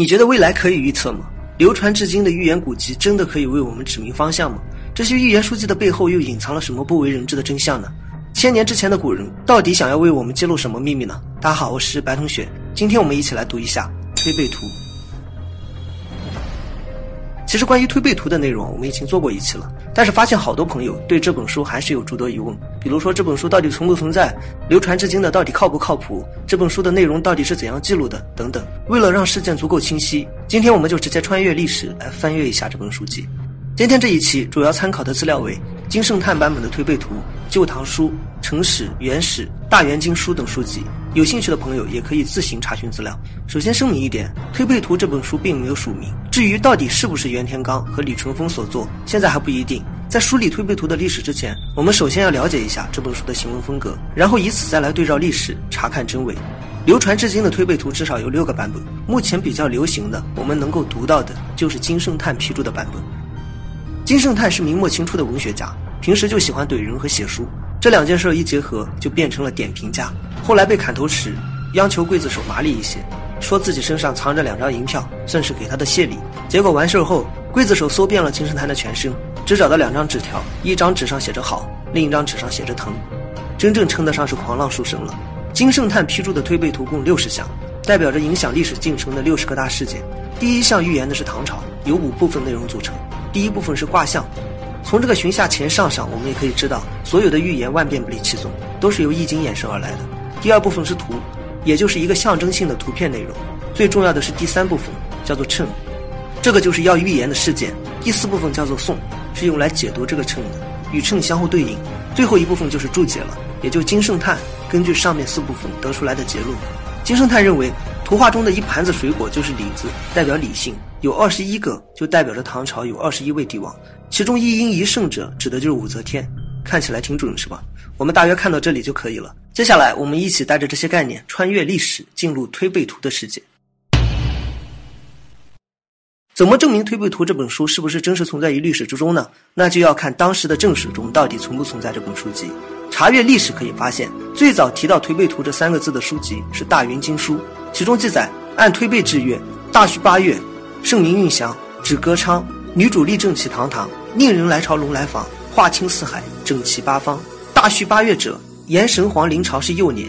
你觉得未来可以预测吗？流传至今的预言古籍真的可以为我们指明方向吗？这些预言书籍的背后又隐藏了什么不为人知的真相呢？千年之前的古人到底想要为我们揭露什么秘密呢？大家好，我是白同学，今天我们一起来读一下《推背图》。其实关于推背图的内容，我们已经做过一期了，但是发现好多朋友对这本书还是有诸多疑问，比如说这本书到底存不存在，流传至今的到底靠不靠谱，这本书的内容到底是怎样记录的等等。为了让事件足够清晰，今天我们就直接穿越历史来翻阅一下这本书籍。今天这一期主要参考的资料为金圣叹版本的《推背图》、《旧唐书》、《成史》、《元史》、《大元经书》等书籍。有兴趣的朋友也可以自行查询资料。首先声明一点，《推背图》这本书并没有署名，至于到底是不是袁天罡和李淳风所作，现在还不一定。在梳理《推背图》的历史之前，我们首先要了解一下这本书的行文风格，然后以此再来对照历史查看真伪。流传至今的《推背图》至少有六个版本，目前比较流行的，我们能够读到的就是金圣叹批注的版本。金圣叹是明末清初的文学家，平时就喜欢怼人和写书，这两件事一结合，就变成了点评家。后来被砍头时，央求刽子手麻利一些，说自己身上藏着两张银票，算是给他的谢礼。结果完事后，刽子手搜遍了金圣叹的全身，只找到两张纸条，一张纸上写着好，另一张纸上写着疼，真正称得上是狂浪书生了。金圣叹批注的推背图共六十项，代表着影响历史进程的六十个大事件。第一项预言的是唐朝，由五部分内容组成。第一部分是卦象，从这个寻下乾上上，我们也可以知道，所有的预言万变不离其宗，都是由易经衍生而来的。第二部分是图，也就是一个象征性的图片内容。最重要的是第三部分，叫做称，这个就是要预言的事件。第四部分叫做颂，是用来解读这个称的，与称相互对应。最后一部分就是注解了，也就金圣叹根据上面四部分得出来的结论。金圣叹认为。图画中的一盘子水果就是李子，代表理性，有二十一个，就代表着唐朝有二十一位帝王，其中一阴一圣者指的就是武则天，看起来挺准是吧？我们大约看到这里就可以了。接下来我们一起带着这些概念穿越历史，进入推背图的世界。怎么证明《推背图》这本书是不是真实存在于历史之中呢？那就要看当时的正史中到底存不存在这本书籍。查阅历史可以发现，最早提到《推背图》这三个字的书籍是《大元经书》，其中记载：按推背制月，大戌八月，圣明运祥，指歌昌，女主立正起堂堂，令人来朝龙来访，化清四海，整齐八方。大戌八月者，炎神皇临朝是幼年，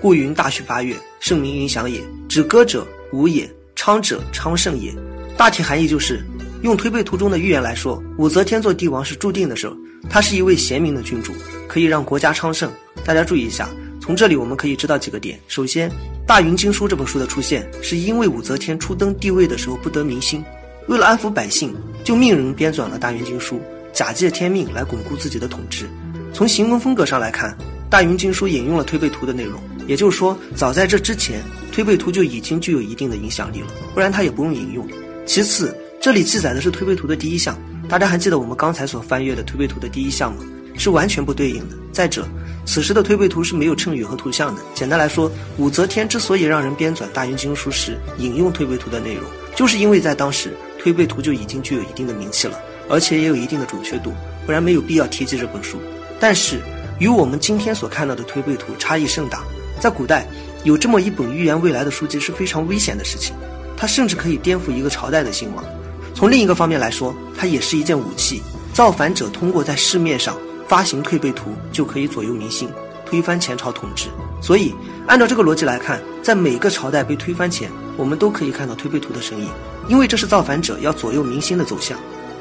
故云大戌八月，圣明云祥也。指歌者武也，昌者昌盛也。大体含义就是，用推背图中的预言来说，武则天做帝王是注定的事儿。他是一位贤明的君主，可以让国家昌盛。大家注意一下，从这里我们可以知道几个点。首先，《大云经书》这本书的出现，是因为武则天初登帝位的时候不得民心，为了安抚百姓，就命人编纂了《大云经书》，假借天命来巩固自己的统治。从行文风格上来看，《大云经书》引用了推背图的内容，也就是说，早在这之前，推背图就已经具有一定的影响力了，不然他也不用引用。其次，这里记载的是推背图的第一项，大家还记得我们刚才所翻阅的推背图的第一项吗？是完全不对应的。再者，此时的推背图是没有称语和图像的。简单来说，武则天之所以让人编纂《大云经书》时引用推背图的内容，就是因为在当时推背图就已经具有一定的名气了，而且也有一定的准确度，不然没有必要提及这本书。但是，与我们今天所看到的推背图差异甚大。在古代，有这么一本预言未来的书籍是非常危险的事情。它甚至可以颠覆一个朝代的兴亡。从另一个方面来说，它也是一件武器。造反者通过在市面上发行推背图，就可以左右民心，推翻前朝统治。所以，按照这个逻辑来看，在每个朝代被推翻前，我们都可以看到推背图的身影，因为这是造反者要左右民心的走向。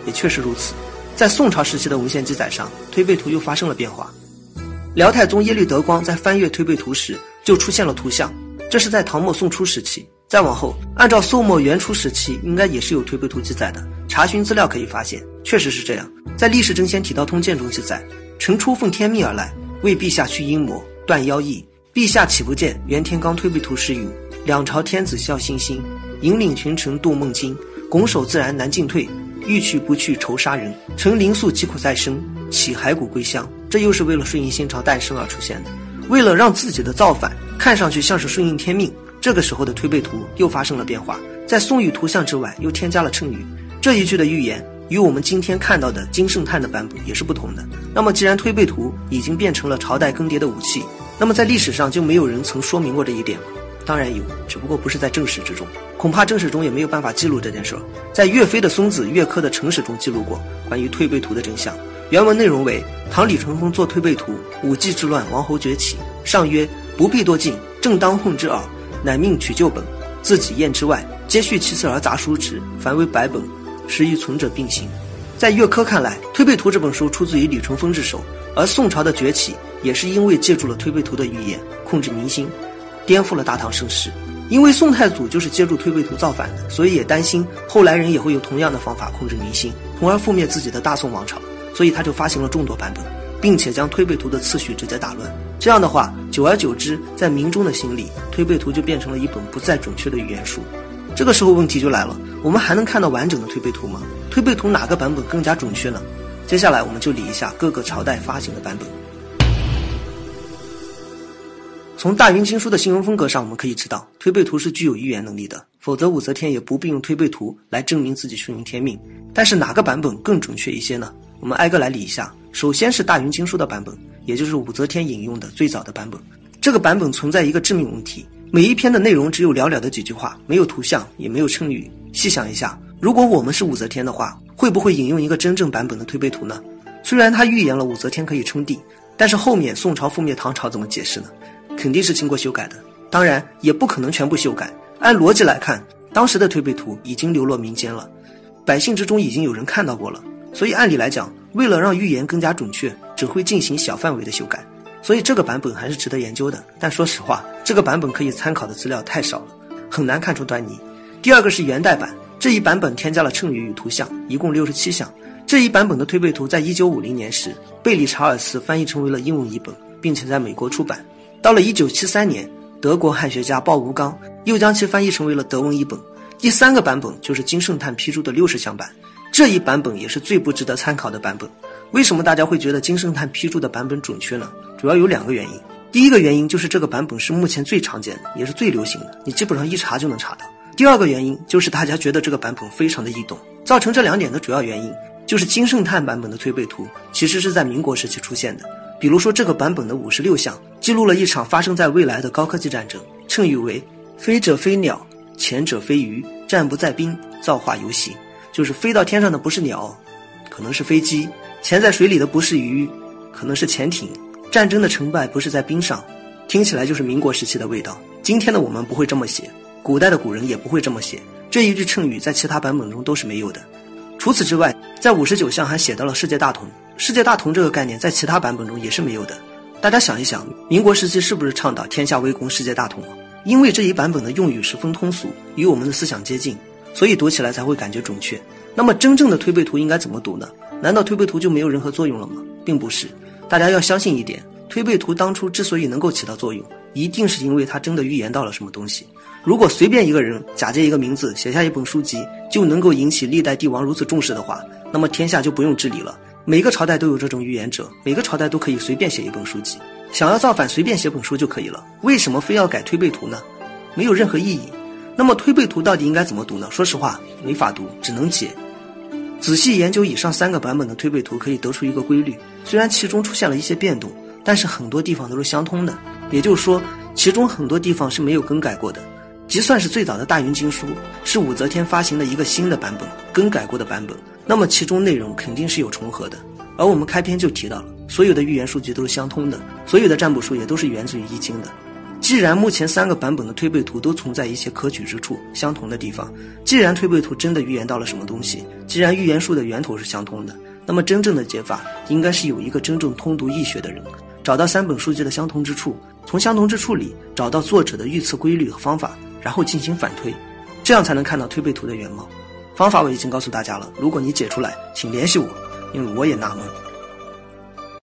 也确实如此，在宋朝时期的文献记载上，推背图又发生了变化。辽太宗耶律德光在翻阅推背图时，就出现了图像，这是在唐末宋初时期。再往后，按照宋末元初时期，应该也是有推背图记载的。查询资料可以发现，确实是这样。在《历史争先体道通鉴》中记载，臣初奉天命而来，为陛下驱阴魔、断妖异。陛下岂不见袁天罡推背图诗云：“两朝天子笑欣欣，引领群臣度梦惊，拱手自然难进退，欲去不去愁杀人。臣灵素疾苦再生，岂骸骨归乡？”这又是为了顺应新朝诞生而出现的。为了让自己的造反看上去像是顺应天命。这个时候的推背图又发生了变化，在宋玉图像之外又添加了谶语。这一句的预言与我们今天看到的金圣叹的版本也是不同的。那么，既然推背图已经变成了朝代更迭的武器，那么在历史上就没有人曾说明过这一点。当然有，只不过不是在正史之中，恐怕正史中也没有办法记录这件事儿。在岳飞的孙子岳珂的成史中记录过关于推背图的真相。原文内容为：唐李淳风作推背图，武纪之乱，王侯崛起。上曰：不必多进，正当混之耳。乃命取旧本，自己验之外，皆续其次而杂书之，凡为百本，实与存者并行。在岳珂看来，《推背图》这本书出自于李淳风之手，而宋朝的崛起也是因为借助了《推背图》的预言，控制民心，颠覆了大唐盛世。因为宋太祖就是借助《推背图》造反的，所以也担心后来人也会用同样的方法控制民心，从而覆灭自己的大宋王朝。所以他就发行了众多版本，并且将《推背图》的次序直接打乱。这样的话，久而久之，在民众的心里，《推背图》就变成了一本不再准确的语言书。这个时候问题就来了，我们还能看到完整的推背图吗？推背图哪个版本更加准确呢？接下来我们就理一下各个朝代发行的版本。从大云经书的新闻风格上，我们可以知道推背图是具有预言能力的，否则武则天也不必用推背图来证明自己顺应天命。但是哪个版本更准确一些呢？我们挨个来理一下。首先是大云经书的版本，也就是武则天引用的最早的版本。这个版本存在一个致命问题。每一篇的内容只有寥寥的几句话，没有图像，也没有称语。细想一下，如果我们是武则天的话，会不会引用一个真正版本的推背图呢？虽然他预言了武则天可以称帝，但是后面宋朝覆灭唐朝怎么解释呢？肯定是经过修改的，当然也不可能全部修改。按逻辑来看，当时的推背图已经流落民间了，百姓之中已经有人看到过了，所以按理来讲，为了让预言更加准确，只会进行小范围的修改。所以这个版本还是值得研究的，但说实话，这个版本可以参考的资料太少了，很难看出端倪。第二个是元代版，这一版本添加了谶语与图像，一共六十七项。这一版本的推背图在一九五零年时，贝里查尔斯翻译成为了英文译本，并且在美国出版。到了一九七三年，德国汉学家鲍吴刚又将其翻译成为了德文译本。第三个版本就是金圣叹批注的六十项版，这一版本也是最不值得参考的版本。为什么大家会觉得金圣叹批注的版本准确呢？主要有两个原因。第一个原因就是这个版本是目前最常见的，也是最流行的，你基本上一查就能查到。第二个原因就是大家觉得这个版本非常的易懂。造成这两点的主要原因就是金圣叹版本的推背图其实是在民国时期出现的。比如说这个版本的五十六项记录了一场发生在未来的高科技战争，称语为“飞者飞鸟，潜者飞鱼，战不在兵，造化游戏”，就是飞到天上的不是鸟，可能是飞机。潜在水里的不是鱼，可能是潜艇。战争的成败不是在冰上，听起来就是民国时期的味道。今天的我们不会这么写，古代的古人也不会这么写。这一句谶语在其他版本中都是没有的。除此之外，在五十九项还写到了世界大同。世界大同这个概念在其他版本中也是没有的。大家想一想，民国时期是不是倡导天下为公、世界大同？因为这一版本的用语十分通俗，与我们的思想接近，所以读起来才会感觉准确。那么真正的推背图应该怎么读呢？难道推背图就没有任何作用了吗？并不是，大家要相信一点：推背图当初之所以能够起到作用，一定是因为它真的预言到了什么东西。如果随便一个人假借一个名字写下一本书籍，就能够引起历代帝王如此重视的话，那么天下就不用治理了。每个朝代都有这种预言者，每个朝代都可以随便写一本书籍，想要造反随便写本书就可以了。为什么非要改推背图呢？没有任何意义。那么推背图到底应该怎么读呢？说实话，没法读，只能解。仔细研究以上三个版本的推背图，可以得出一个规律：虽然其中出现了一些变动，但是很多地方都是相通的。也就是说，其中很多地方是没有更改过的。即算是最早的大云经书是武则天发行的一个新的版本，更改过的版本，那么其中内容肯定是有重合的。而我们开篇就提到了，所有的预言数据都是相通的，所有的占卜术也都是源自于易经的。既然目前三个版本的推背图都存在一些可取之处、相同的地方，既然推背图真的预言到了什么东西，既然预言术的源头是相通的，那么真正的解法应该是有一个真正通读易学的人，找到三本书籍的相同之处，从相同之处里找到作者的预测规律和方法，然后进行反推，这样才能看到推背图的原貌。方法我已经告诉大家了，如果你解出来，请联系我，因为我也纳闷。